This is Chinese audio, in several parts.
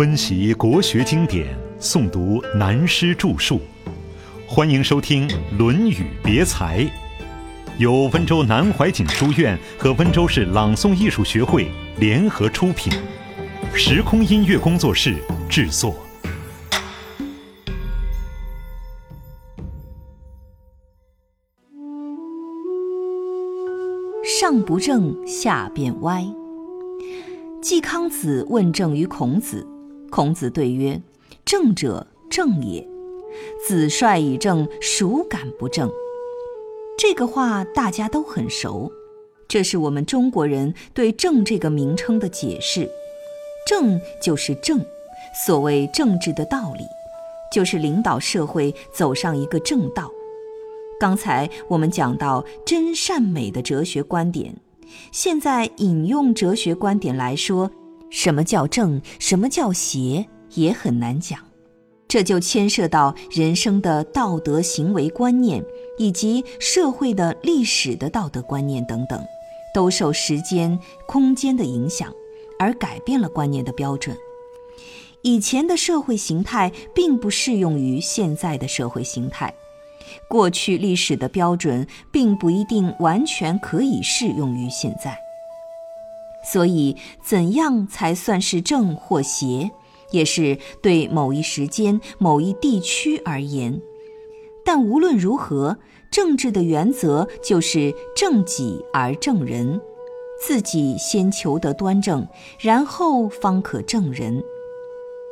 温习国学经典，诵读南师著述，欢迎收听《论语别裁》，由温州南怀瑾书院和温州市朗诵艺术学会联合出品，时空音乐工作室制作。上不正下便歪。季康子问政于孔子，孔子对曰：“正者，正也。子帅以正，孰敢不正？”这个话大家都很熟，这是我们中国人对“正”这个名称的解释。正就是正，所谓政治的道理，就是领导社会走上一个正道。刚才我们讲到真善美的哲学观点，现在引用哲学观点来说，什么叫正，什么叫邪，也很难讲。这就牵涉到人生的道德行为观念，以及社会的历史的道德观念等等，都受时间、空间的影响，而改变了观念的标准。以前的社会形态并不适用于现在的社会形态。过去历史的标准并不一定完全可以适用于现在，所以怎样才算是正或邪，也是对某一时间、某一地区而言。但无论如何，政治的原则就是正己而正人，自己先求得端正，然后方可正人。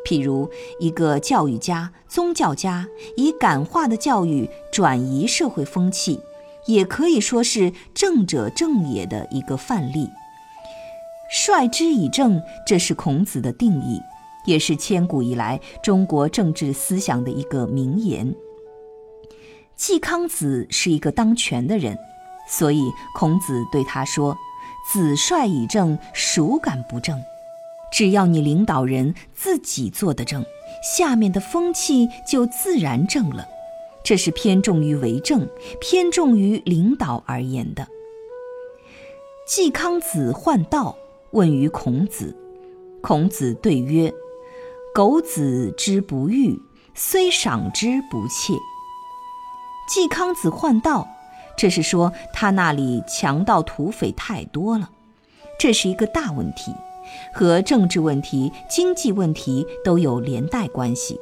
譬如一个教育家、宗教家以感化的教育转移社会风气，也可以说是正者正也的一个范例。率之以正，这是孔子的定义，也是千古以来中国政治思想的一个名言。季康子是一个当权的人，所以孔子对他说：“子率以正，孰敢不正？”只要你领导人自己做得正，下面的风气就自然正了。这是偏重于为政，偏重于领导而言的。季康子患道，问于孔子，孔子对曰：“狗子之不欲，虽赏之不切。”季康子患道，这是说他那里强盗土匪太多了，这是一个大问题。和政治问题、经济问题都有连带关系。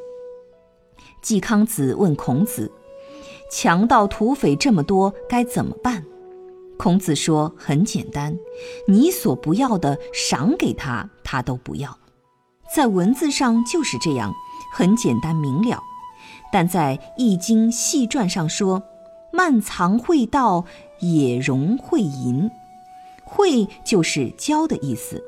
季康子问孔子：“强盗土匪这么多，该怎么办？”孔子说：“很简单，你所不要的，赏给他，他都不要。”在文字上就是这样，很简单明了。但在《易经》细传上说：“慢藏会道，也容会淫。”会就是交的意思。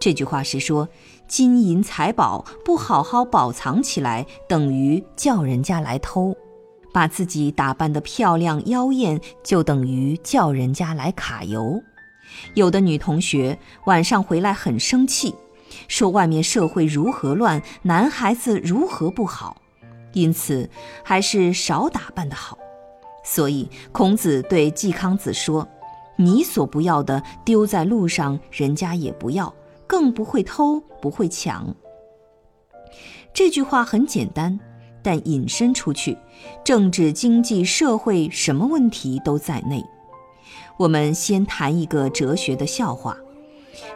这句话是说，金银财宝不好好保藏起来，等于叫人家来偷；把自己打扮得漂亮妖艳，就等于叫人家来揩油。有的女同学晚上回来很生气，说外面社会如何乱，男孩子如何不好，因此还是少打扮的好。所以孔子对季康子说：“你所不要的丢在路上，人家也不要。”更不会偷，不会抢。这句话很简单，但引申出去，政治、经济、社会什么问题都在内。我们先谈一个哲学的笑话。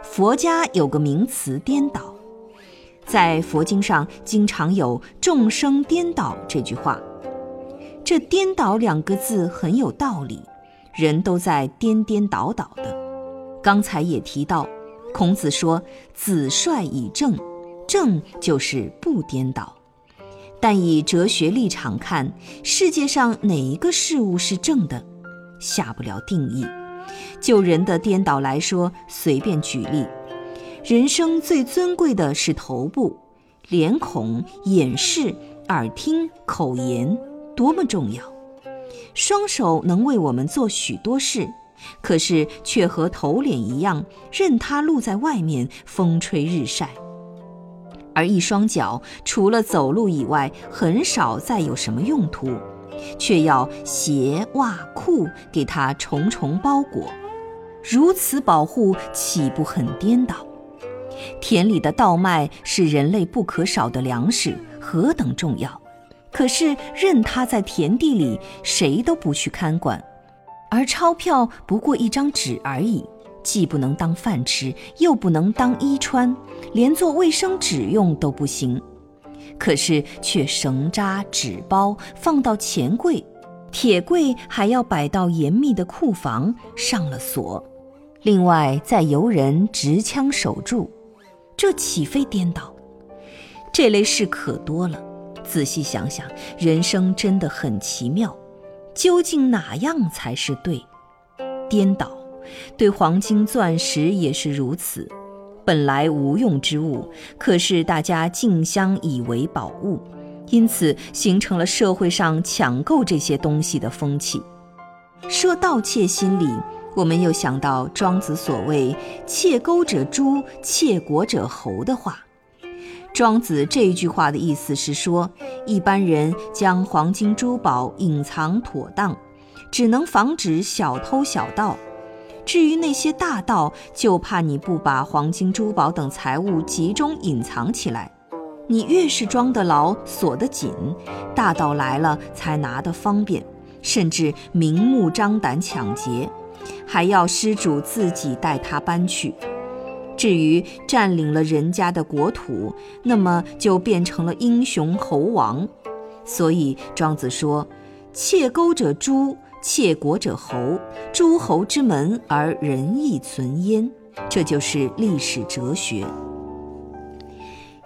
佛家有个名词“颠倒”，在佛经上经常有“众生颠倒”这句话。这“颠倒”两个字很有道理，人都在颠颠倒倒的。刚才也提到。孔子说：“子率以正，正就是不颠倒。但以哲学立场看，世界上哪一个事物是正的，下不了定义。就人的颠倒来说，随便举例，人生最尊贵的是头部，脸孔、眼视、耳听、口言，多么重要！双手能为我们做许多事。”可是却和头脸一样，任它露在外面，风吹日晒。而一双脚除了走路以外，很少再有什么用途，却要鞋袜裤给它重重包裹。如此保护，岂不很颠倒？田里的稻麦是人类不可少的粮食，何等重要！可是任它在田地里，谁都不去看管。而钞票不过一张纸而已，既不能当饭吃，又不能当衣穿，连做卫生纸用都不行。可是却绳扎纸包放到钱柜，铁柜还要摆到严密的库房，上了锁。另外再由人执枪守住，这岂非颠倒？这类事可多了。仔细想想，人生真的很奇妙。究竟哪样才是对？颠倒，对黄金、钻石也是如此。本来无用之物，可是大家竞相以为宝物，因此形成了社会上抢购这些东西的风气。说盗窃心理。我们又想到庄子所谓“窃钩者诛，窃国者侯”的话。庄子这句话的意思是说，一般人将黄金珠宝隐藏妥当，只能防止小偷小盗；至于那些大盗，就怕你不把黄金珠宝等财物集中隐藏起来。你越是装得牢、锁得紧，大盗来了才拿得方便，甚至明目张胆抢劫。还要施主自己带他搬去。至于占领了人家的国土，那么就变成了英雄猴王。所以庄子说：“窃钩者诛，窃国者侯。诸侯之门而仁义存焉。”这就是历史哲学。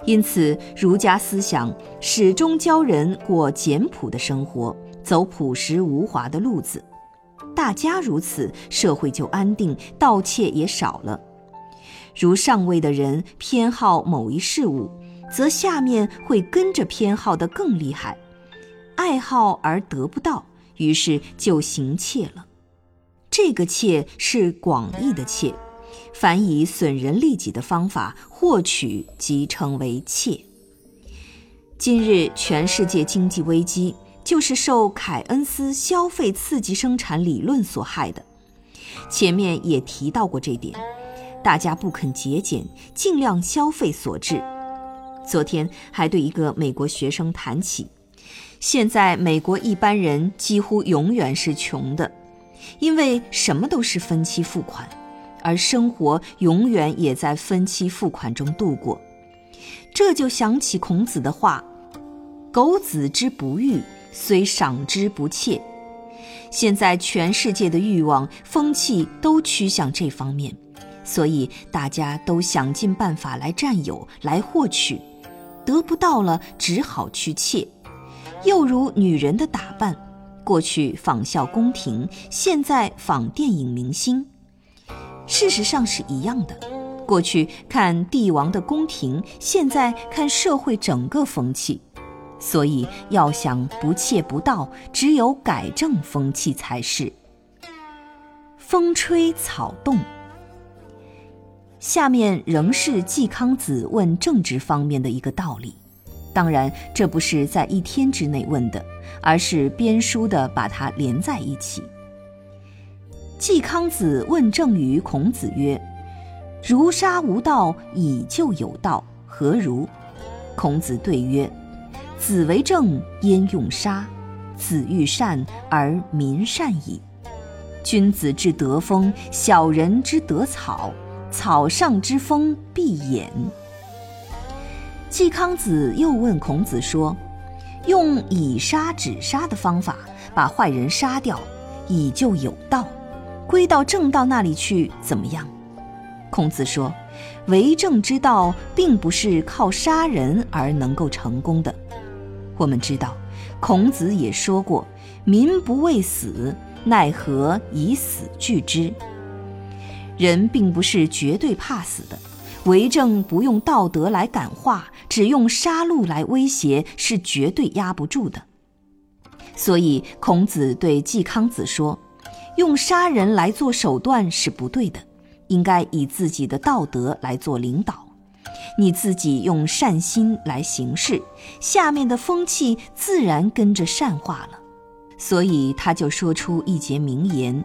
因此，儒家思想始终教人过简朴的生活，走朴实无华的路子。大家如此，社会就安定，盗窃也少了。如上位的人偏好某一事物，则下面会跟着偏好的更厉害。爱好而得不到，于是就行窃了。这个窃是广义的窃，凡以损人利己的方法获取，即称为窃。今日全世界经济危机。就是受凯恩斯消费刺激生产理论所害的。前面也提到过这点，大家不肯节俭，尽量消费所致。昨天还对一个美国学生谈起，现在美国一般人几乎永远是穷的，因为什么都是分期付款，而生活永远也在分期付款中度过。这就想起孔子的话：“苟子之不欲。”虽赏之不切，现在全世界的欲望风气都趋向这方面，所以大家都想尽办法来占有、来获取，得不到了只好去窃。又如女人的打扮，过去仿效宫廷，现在仿电影明星，事实上是一样的。过去看帝王的宫廷，现在看社会整个风气。所以，要想不窃不盗，只有改正风气才是。风吹草动。下面仍是季康子问政治方面的一个道理，当然这不是在一天之内问的，而是编书的把它连在一起。季康子问政于孔子曰：“如杀无道，以就有道，何如？”孔子对曰。子为政，焉用杀？子欲善而民善矣。君子之德风，小人之德草。草上之风必偃。季康子又问孔子说：“用以杀止杀的方法，把坏人杀掉，以就有道，归到正道那里去，怎么样？”孔子说：“为政之道，并不是靠杀人而能够成功的。”我们知道，孔子也说过：“民不畏死，奈何以死惧之？”人并不是绝对怕死的，为政不用道德来感化，只用杀戮来威胁，是绝对压不住的。所以，孔子对季康子说：“用杀人来做手段是不对的，应该以自己的道德来做领导。”你自己用善心来行事，下面的风气自然跟着善化了。所以他就说出一节名言：“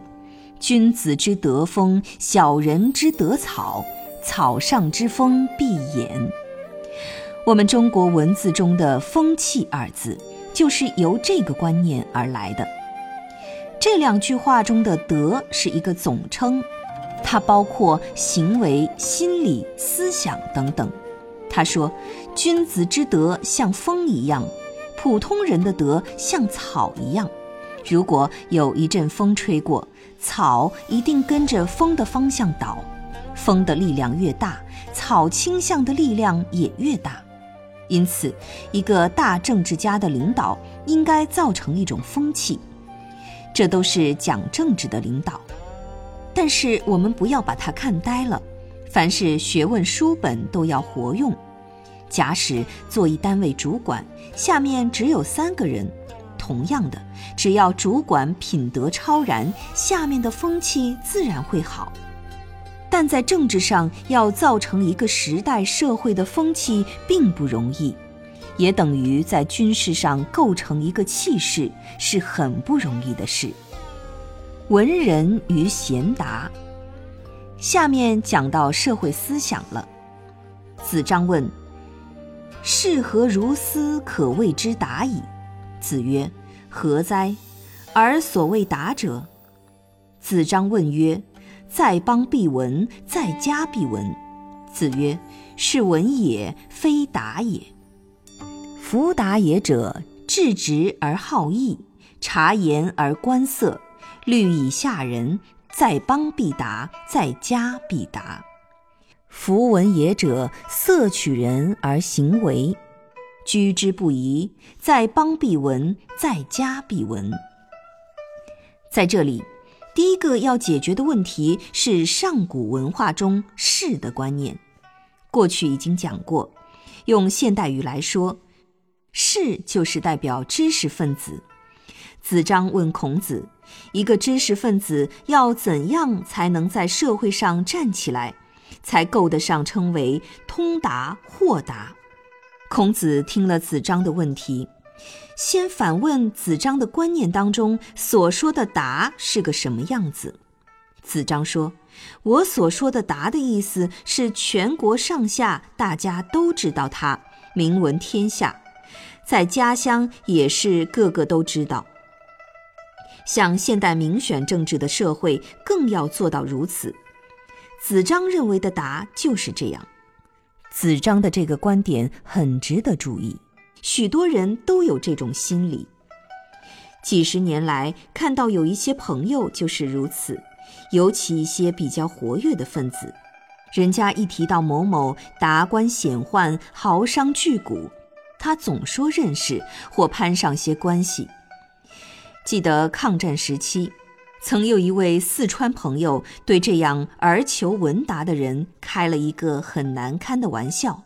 君子之德风，小人之德草。草上之风必偃。我们中国文字中的“风气”二字，就是由这个观念而来的。这两句话中的“德”是一个总称，它包括行为、心理、思想等等。他说：“君子之德像风一样，普通人的德像草一样。如果有一阵风吹过，草一定跟着风的方向倒。风的力量越大，草倾向的力量也越大。”因此，一个大政治家的领导应该造成一种风气，这都是讲政治的领导。但是我们不要把它看呆了，凡是学问书本都要活用。假使做一单位主管，下面只有三个人，同样的，只要主管品德超然，下面的风气自然会好。但在政治上要造成一个时代社会的风气并不容易，也等于在军事上构成一个气势是很不容易的事。文人与贤达，下面讲到社会思想了。子张问：“是何如斯可谓之达矣？”子曰：“何哉？而所谓达者。”子张问曰。在邦必闻，在家必闻。子曰：“是闻也，非达也。夫达也者，质直而好义，察言而观色，虑以下人。在邦必达，在家必达。夫闻也者，色取人而行为，居之不疑。在邦必闻，在家必闻。”在这里。第一个要解决的问题是上古文化中“士”的观念。过去已经讲过，用现代语来说，“士”就是代表知识分子。子张问孔子：“一个知识分子要怎样才能在社会上站起来，才够得上称为通达豁达？”孔子听了子张的问题。先反问子张的观念当中所说的“达”是个什么样子？子张说：“我所说的‘达’的意思是全国上下大家都知道他，名闻天下，在家乡也是个个都知道。像现代民选政治的社会，更要做到如此。子张认为的‘达’就是这样。子张的这个观点很值得注意。”许多人都有这种心理。几十年来，看到有一些朋友就是如此，尤其一些比较活跃的分子，人家一提到某某达官显宦、豪商巨贾，他总说认识或攀上些关系。记得抗战时期，曾有一位四川朋友对这样而求闻达的人开了一个很难堪的玩笑。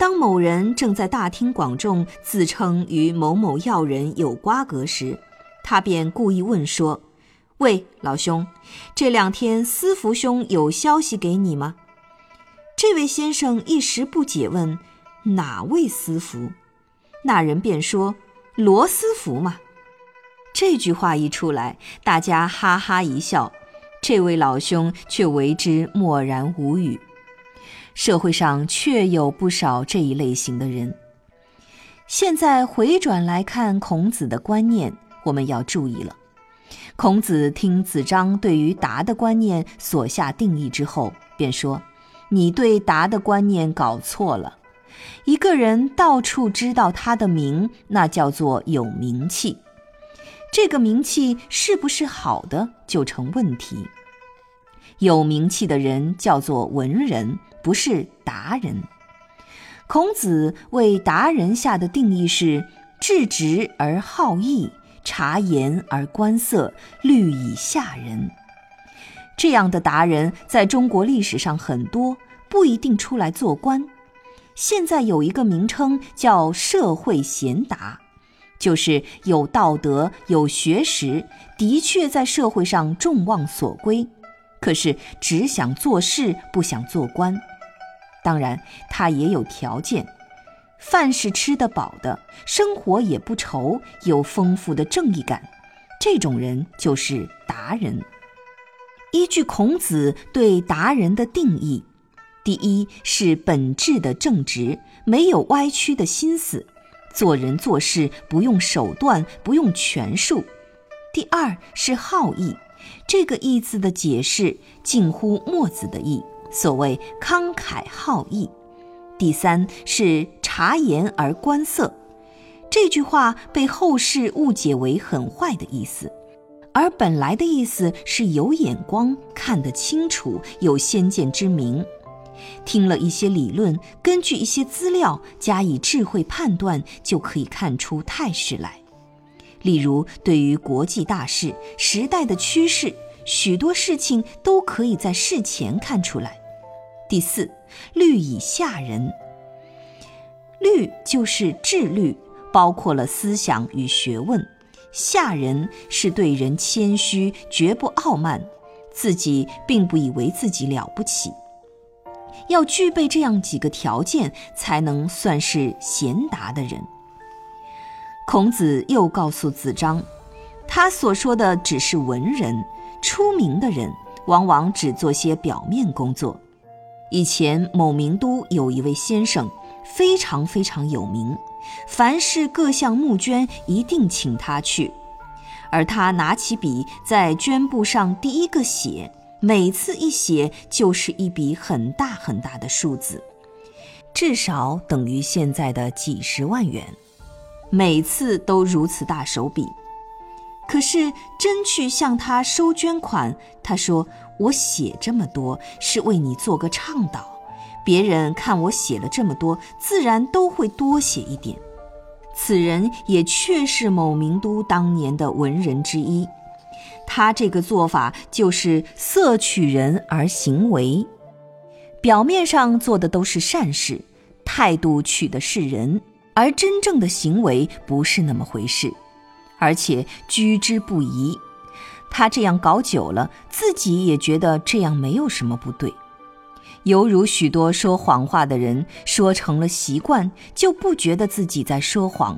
当某人正在大庭广众自称与某某要人有瓜葛时，他便故意问说：“喂，老兄，这两天司福兄有消息给你吗？”这位先生一时不解，问：“哪位司福？”那人便说：“罗斯福嘛。”这句话一出来，大家哈哈一笑，这位老兄却为之默然无语。社会上确有不少这一类型的人。现在回转来看孔子的观念，我们要注意了。孔子听子张对于达的观念所下定义之后，便说：“你对达的观念搞错了。一个人到处知道他的名，那叫做有名气。这个名气是不是好的，就成问题。有名气的人叫做文人。”不是达人。孔子为达人下的定义是：质直而好义，察言而观色，虑以下人。这样的达人在中国历史上很多，不一定出来做官。现在有一个名称叫社会贤达，就是有道德、有学识，的确在社会上众望所归，可是只想做事，不想做官。当然，他也有条件，饭是吃得饱的，生活也不愁，有丰富的正义感，这种人就是达人。依据孔子对达人的定义，第一是本质的正直，没有歪曲的心思，做人做事不用手段，不用权术；第二是好义，这个“义”字的解释近乎墨子的义，所谓慷慨好义；第三是察言而观色，这句话被后世误解为很坏的意思。而本来的意思是有眼光，看得清楚，有先见之明。听了一些理论，根据一些资料加以智慧判断，就可以看出态势来。例如，对于国际大事、时代的趋势，许多事情都可以在事前看出来。第四，虑以下人。虑就是智虑，包括了思想与学问。下人是对人谦虚，绝不傲慢，自己并不以为自己了不起。要具备这样几个条件，才能算是贤达的人。孔子又告诉子张，他所说的只是文人，出名的人往往只做些表面工作。以前某名都有一位先生，非常非常有名。凡是各项募捐，一定请他去，而他拿起笔在绢布上第一个写，每次一写就是一笔很大很大的数字，至少等于现在的几十万元，每次都如此大手笔。可是真去向他收捐款，他说：“我写这么多是为你做个倡导。”别人看我写了这么多，自然都会多写一点。此人也确是某名都当年的文人之一。他这个做法就是色取人而行为，表面上做的都是善事，态度取的是人，而真正的行为不是那么回事，而且居之不疑。他这样搞久了，自己也觉得这样没有什么不对。犹如许多说谎话的人，说成了习惯，就不觉得自己在说谎，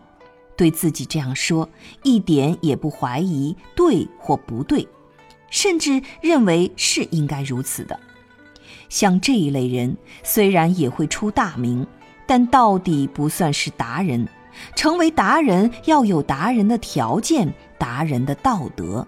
对自己这样说，一点也不怀疑对或不对，甚至认为是应该如此的。像这一类人，虽然也会出大名，但到底不算是达人。成为达人要有达人的条件、达人的道德。